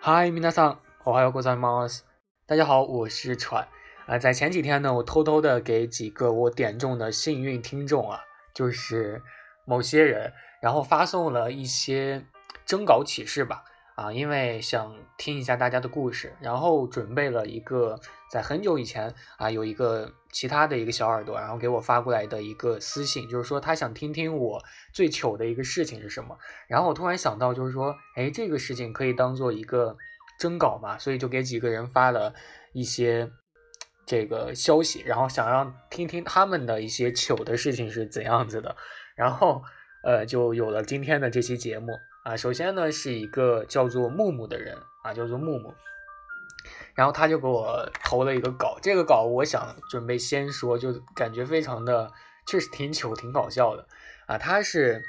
嗨，皆さん、おはようございます。大家好，我是川。啊、在前几天呢，我偷偷的给几个我点中的幸运听众啊，就是某些人，然后发送了一些征稿启事吧。 啊，因为想听一下大家的故事，然后准备了一个在很久以前啊，有一个其他的一个小耳朵，然后给我发过来的一个私信，就是说他想听听我最糗的一个事情是什么。然后我突然想到，就是说，哎，这个事情可以当做一个征稿嘛，所以就给几个人发了一些这个消息，然后想让听听他们的一些糗的事情是怎样子的，然后呃，就有了今天的这期节目啊。首先呢，是一个叫做木木的人啊，叫做木木，然后他就给我投了一个稿，这个稿我想准备先说，就感觉非常的确实挺糗、挺搞笑的啊。他是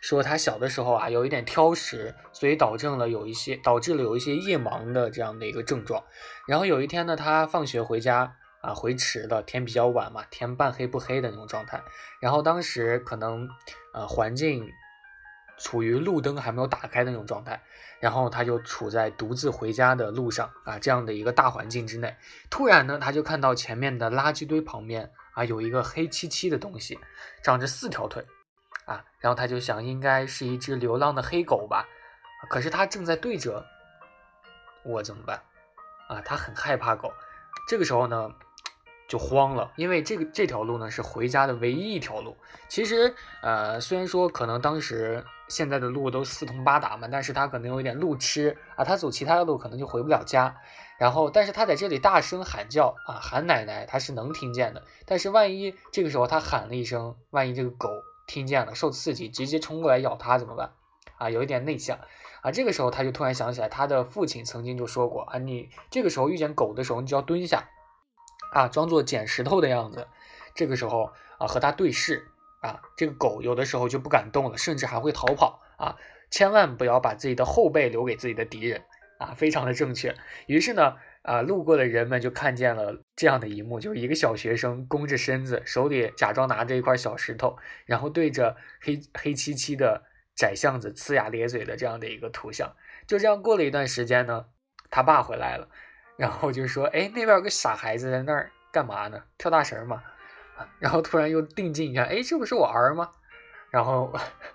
说他小的时候啊有一点挑食，所以导致了有一些导致了有一些夜盲的这样的一个症状。然后有一天呢，他放学回家啊回迟了，天比较晚嘛，天半黑不黑的那种状态。然后当时可能呃环境处于路灯还没有打开的那种状态，然后他就处在独自回家的路上啊这样的一个大环境之内。突然呢，他就看到前面的垃圾堆旁边啊有一个黑漆漆的东西，长着四条腿啊，然后他就想应该是一只流浪的黑狗吧，可是他正在对着我怎么办啊？他很害怕狗，这个时候呢。就慌了，因为这个这条路呢是回家的唯一一条路。其实，呃，虽然说可能当时现在的路都四通八达嘛，但是他可能有一点路痴啊，他走其他的路可能就回不了家。然后，但是他在这里大声喊叫啊，喊奶奶，他是能听见的。但是万一这个时候他喊了一声，万一这个狗听见了，受刺激，直接冲过来咬他怎么办？啊，有一点内向啊。这个时候他就突然想起来，他的父亲曾经就说过啊，你这个时候遇见狗的时候，你就要蹲下。啊，装作捡石头的样子，这个时候啊和他对视啊，这个狗有的时候就不敢动了，甚至还会逃跑啊！千万不要把自己的后背留给自己的敌人啊，非常的正确。于是呢，啊，路过的人们就看见了这样的一幕，就是一个小学生弓着身子，手里假装拿着一块小石头，然后对着黑黑漆漆的窄巷子呲牙咧嘴的这样的一个图像。就这样过了一段时间呢，他爸回来了。然后就说：“哎，那边有个傻孩子在那儿干嘛呢？跳大绳嘛。”然后突然又定睛一看，哎，这不是我儿吗？然后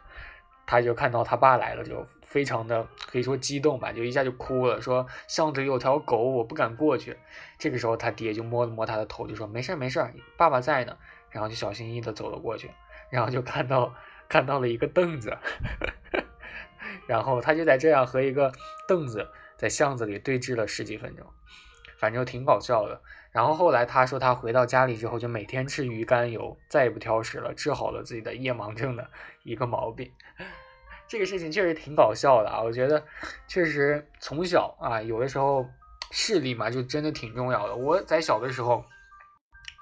他就看到他爸来了，就非常的可以说激动吧，就一下就哭了，说：“巷子里有条狗，我不敢过去。”这个时候他爹就摸了摸他的头，就说：“没事没事，爸爸在呢。”然后就小心翼翼的走了过去，然后就看到看到了一个凳子，然后他就在这样和一个凳子在巷子里对峙了十几分钟。反正挺搞笑的。然后后来他说，他回到家里之后就每天吃鱼肝油，再也不挑食了，治好了自己的夜盲症的一个毛病。这个事情确实挺搞笑的啊！我觉得确实从小啊，有的时候视力嘛，就真的挺重要的。我在小的时候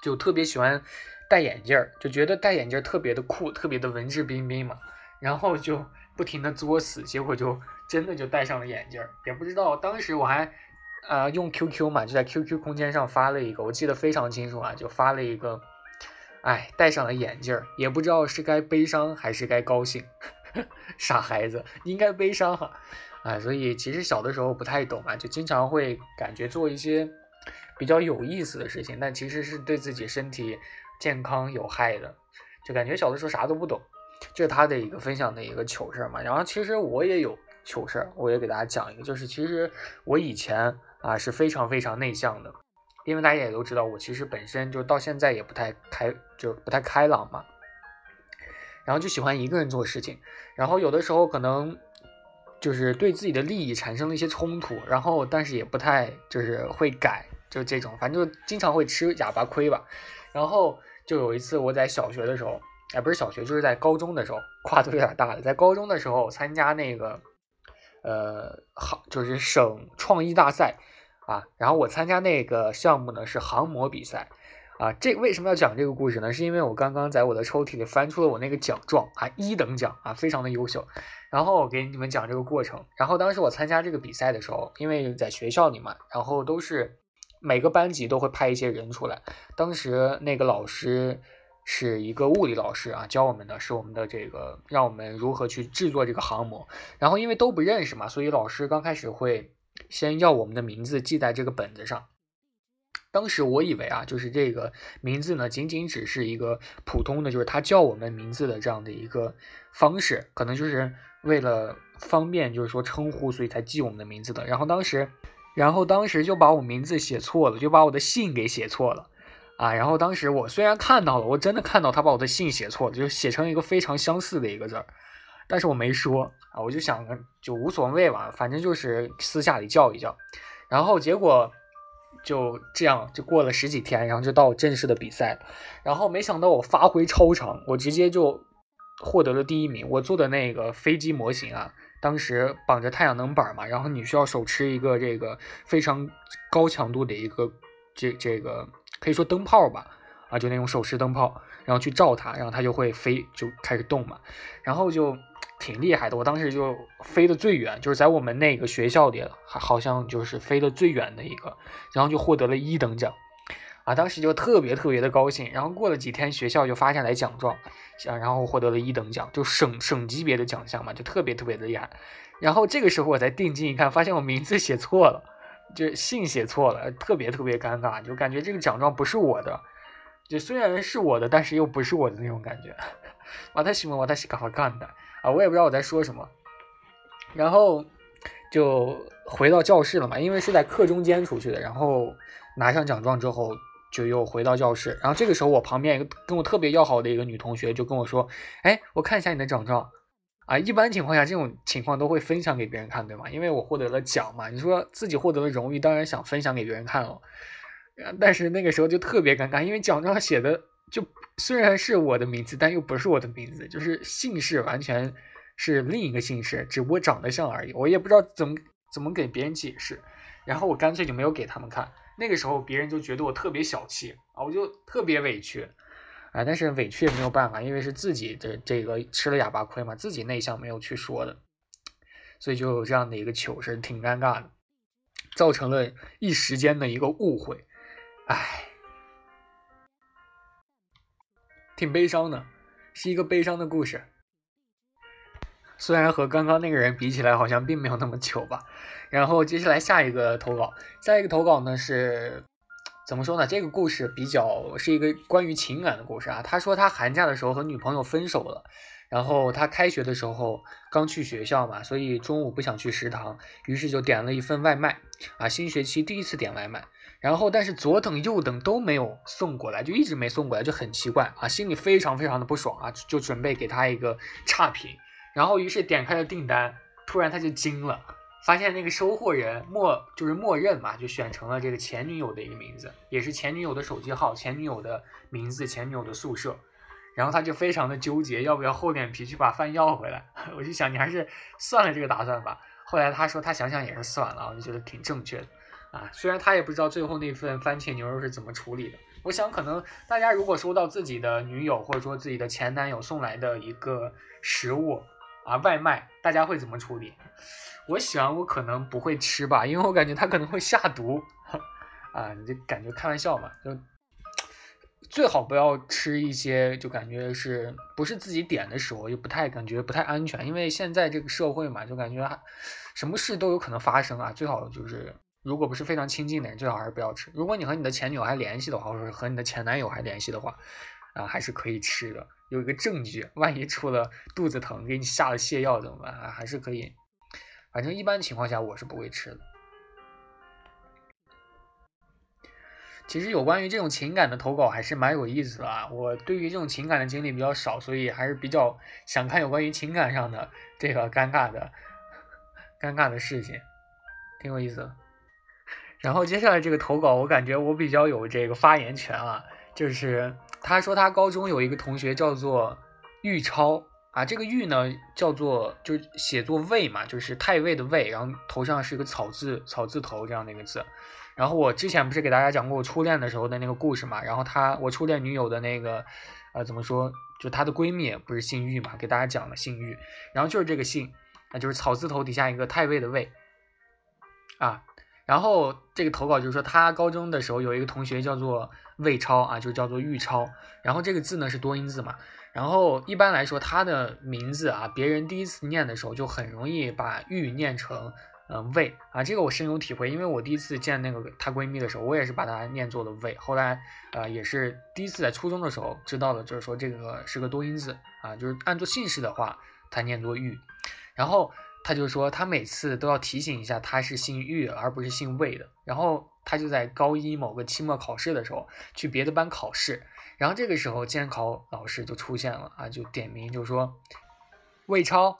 就特别喜欢戴眼镜儿，就觉得戴眼镜儿特别的酷，特别的文质彬彬嘛。然后就不停的作死，结果就真的就戴上了眼镜儿。也不知道当时我还。呃，用 QQ 嘛，就在 QQ 空间上发了一个，我记得非常清楚啊，就发了一个，哎，戴上了眼镜儿，也不知道是该悲伤还是该高兴，傻孩子，应该悲伤哈，啊，所以其实小的时候不太懂啊，就经常会感觉做一些比较有意思的事情，但其实是对自己身体健康有害的，就感觉小的时候啥都不懂，这是他的一个分享的一个糗事嘛，然后其实我也有糗事，我也给大家讲一个，就是其实我以前。啊，是非常非常内向的，因为大家也都知道，我其实本身就到现在也不太开，就不太开朗嘛。然后就喜欢一个人做事情，然后有的时候可能就是对自己的利益产生了一些冲突，然后但是也不太就是会改，就这种，反正就经常会吃哑巴亏吧。然后就有一次我在小学的时候，哎，不是小学，就是在高中的时候，跨度有点大了，在高中的时候参加那个。呃，好，就是省创意大赛啊，然后我参加那个项目呢是航模比赛啊。这为什么要讲这个故事呢？是因为我刚刚在我的抽屉里翻出了我那个奖状啊，一等奖啊，非常的优秀。然后我给你们讲这个过程。然后当时我参加这个比赛的时候，因为在学校里嘛，然后都是每个班级都会派一些人出来。当时那个老师。是一个物理老师啊，教我们的是我们的这个，让我们如何去制作这个航模。然后因为都不认识嘛，所以老师刚开始会先要我们的名字记在这个本子上。当时我以为啊，就是这个名字呢，仅仅只是一个普通的，就是他叫我们名字的这样的一个方式，可能就是为了方便，就是说称呼，所以才记我们的名字的。然后当时，然后当时就把我名字写错了，就把我的姓给写错了啊。然后当时我虽然看到了，我真的看到他把我的姓写错了，就写成一个非常相似的一个字儿，但是我没说啊，我就想就无所谓吧，反正就是私下里叫一叫。然后结果。就这样，就过了十几天，然后就到正式的比赛然后没想到我发挥超常，我直接就获得了第一名。我做的那个飞机模型啊，当时绑着太阳能板嘛，然后你需要手持一个这个非常高强度的一个这这个可以说灯泡吧，啊，就那种手持灯泡，然后去照它，然后它就会飞，就开始动嘛，然后就。挺厉害的，我当时就飞得最远，就是在我们那个学校里，还好像就是飞得最远的一个，然后就获得了一等奖，啊，当时就特别特别的高兴。然后过了几天，学校就发下来奖状，然后获得了一等奖，就省省级别的奖项嘛，就特别特别的厉害。然后这个时候我才定睛一看，发现我名字写错了，就信写错了，特别特别尴尬，就感觉这个奖状不是我的，就虽然是我的，但是又不是我的那种感觉。我太喜欢我太喜干嘛干的。啊，我也不知道我在说什么，然后就回到教室了嘛，因为是在课中间出去的，然后拿上奖状之后就又回到教室，然后这个时候我旁边一个跟我特别要好的一个女同学就跟我说：“哎，我看一下你的奖状。”啊，一般情况下这种情况都会分享给别人看，对吗？因为我获得了奖嘛，你说自己获得了荣誉，当然想分享给别人看了。但是那个时候就特别尴尬，因为奖状写的。就虽然是我的名字，但又不是我的名字，就是姓氏完全是另一个姓氏，只不过长得像而已。我也不知道怎么怎么给别人解释，然后我干脆就没有给他们看。那个时候别人就觉得我特别小气啊，我就特别委屈啊。但是委屈也没有办法，因为是自己的这个吃了哑巴亏嘛，自己内向没有去说的，所以就有这样的一个糗事，挺尴尬的，造成了一时间的一个误会，唉。挺悲伤的，是一个悲伤的故事。虽然和刚刚那个人比起来，好像并没有那么糗吧。然后接下来下一个投稿，下一个投稿呢是怎么说呢？这个故事比较是一个关于情感的故事啊。他说他寒假的时候和女朋友分手了，然后他开学的时候刚去学校嘛，所以中午不想去食堂，于是就点了一份外卖啊。新学期第一次点外卖。然后，但是左等右等都没有送过来，就一直没送过来，就很奇怪啊，心里非常非常的不爽啊，就准备给他一个差评。然后，于是点开了订单，突然他就惊了，发现那个收货人默就是默认嘛，就选成了这个前女友的一个名字，也是前女友的手机号、前女友的名字、前女友的宿舍。然后他就非常的纠结，要不要厚脸皮去把饭要回来？我就想，你还是算了这个打算吧。后来他说他想想也是算了，我就觉得挺正确的。啊，虽然他也不知道最后那份番茄牛肉是怎么处理的。我想，可能大家如果收到自己的女友或者说自己的前男友送来的一个食物啊外卖，大家会怎么处理？我想我可能不会吃吧，因为我感觉他可能会下毒。啊，你就感觉开玩笑嘛，就最好不要吃一些就感觉是不是自己点的食物，又不太感觉不太安全。因为现在这个社会嘛，就感觉什么事都有可能发生啊，最好就是。如果不是非常亲近的人，最好还是不要吃。如果你和你的前女友还联系的话，或者和你的前男友还联系的话，啊，还是可以吃的，有一个证据。万一出了肚子疼，给你下了泻药怎么办？啊，还是可以。反正一般情况下我是不会吃的。其实有关于这种情感的投稿还是蛮有意思的啊。我对于这种情感的经历比较少，所以还是比较想看有关于情感上的这个尴尬的尴尬的事情，挺有意思的。然后接下来这个投稿，我感觉我比较有这个发言权啊。就是他说他高中有一个同学叫做玉超啊，这个玉呢叫做就是写作魏嘛，就是太尉的尉，然后头上是一个草字草字头这样的一个字。然后我之前不是给大家讲过我初恋的时候的那个故事嘛？然后他我初恋女友的那个呃怎么说，就她的闺蜜不是姓玉嘛？给大家讲了姓玉，然后就是这个姓，那就是草字头底下一个太尉的尉啊。然后这个投稿就是说，他高中的时候有一个同学叫做魏超啊，就叫做玉超。然后这个字呢是多音字嘛。然后一般来说，他的名字啊，别人第一次念的时候就很容易把玉念成嗯魏啊，这个我深有体会，因为我第一次见那个她闺蜜的时候，我也是把它念作了魏，后来呃也是第一次在初中的时候知道了，就是说这个是个多音字啊，就是按作姓氏的话，它念作玉，然后。他就说，他每次都要提醒一下他是姓玉而不是姓魏的。然后他就在高一某个期末考试的时候去别的班考试，然后这个时候监考老师就出现了啊，就点名就说魏超。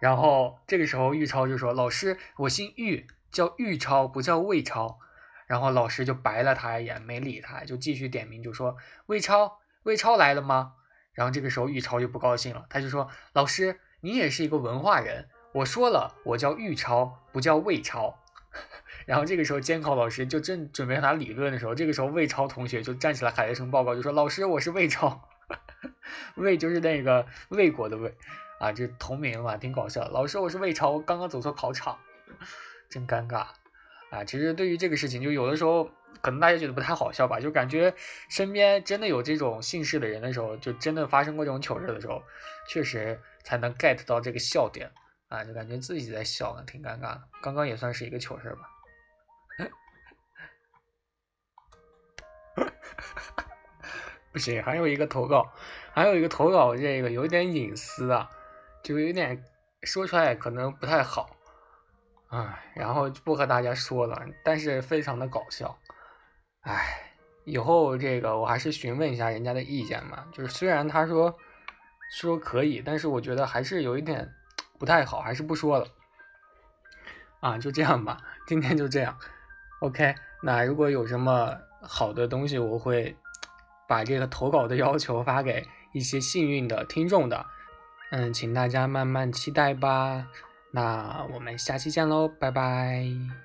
然后这个时候玉超就说：“老师，我姓玉，叫玉超，不叫魏超。”然后老师就白了他一眼，没理他，就继续点名就说：“魏超，魏超来了吗？”然后这个时候玉超就不高兴了，他就说：“老师，你也是一个文化人。”我说了，我叫玉超，不叫魏超。然后这个时候监考老师就正准备和他理论的时候，这个时候魏超同学就站起来喊了一声报告，就说：“老师，我是魏超。”魏就是那个魏国的魏啊，这同名嘛，挺搞笑。老师，我是魏超，我刚刚走错考场，真尴尬啊！其实对于这个事情，就有的时候可能大家觉得不太好笑吧，就感觉身边真的有这种姓氏的人的时候，就真的发生过这种糗事的时候，确实才能 get 到这个笑点。啊，就感觉自己在笑呢，挺尴尬的。刚刚也算是一个糗事吧。不行，还有一个投稿，还有一个投稿，这个有点隐私啊，就有点说出来可能不太好啊，然后不和大家说了，但是非常的搞笑。哎，以后这个我还是询问一下人家的意见嘛。就是虽然他说说可以，但是我觉得还是有一点。不太好，还是不说了啊，就这样吧，今天就这样，OK。那如果有什么好的东西，我会把这个投稿的要求发给一些幸运的听众的，嗯，请大家慢慢期待吧。那我们下期见喽，拜拜。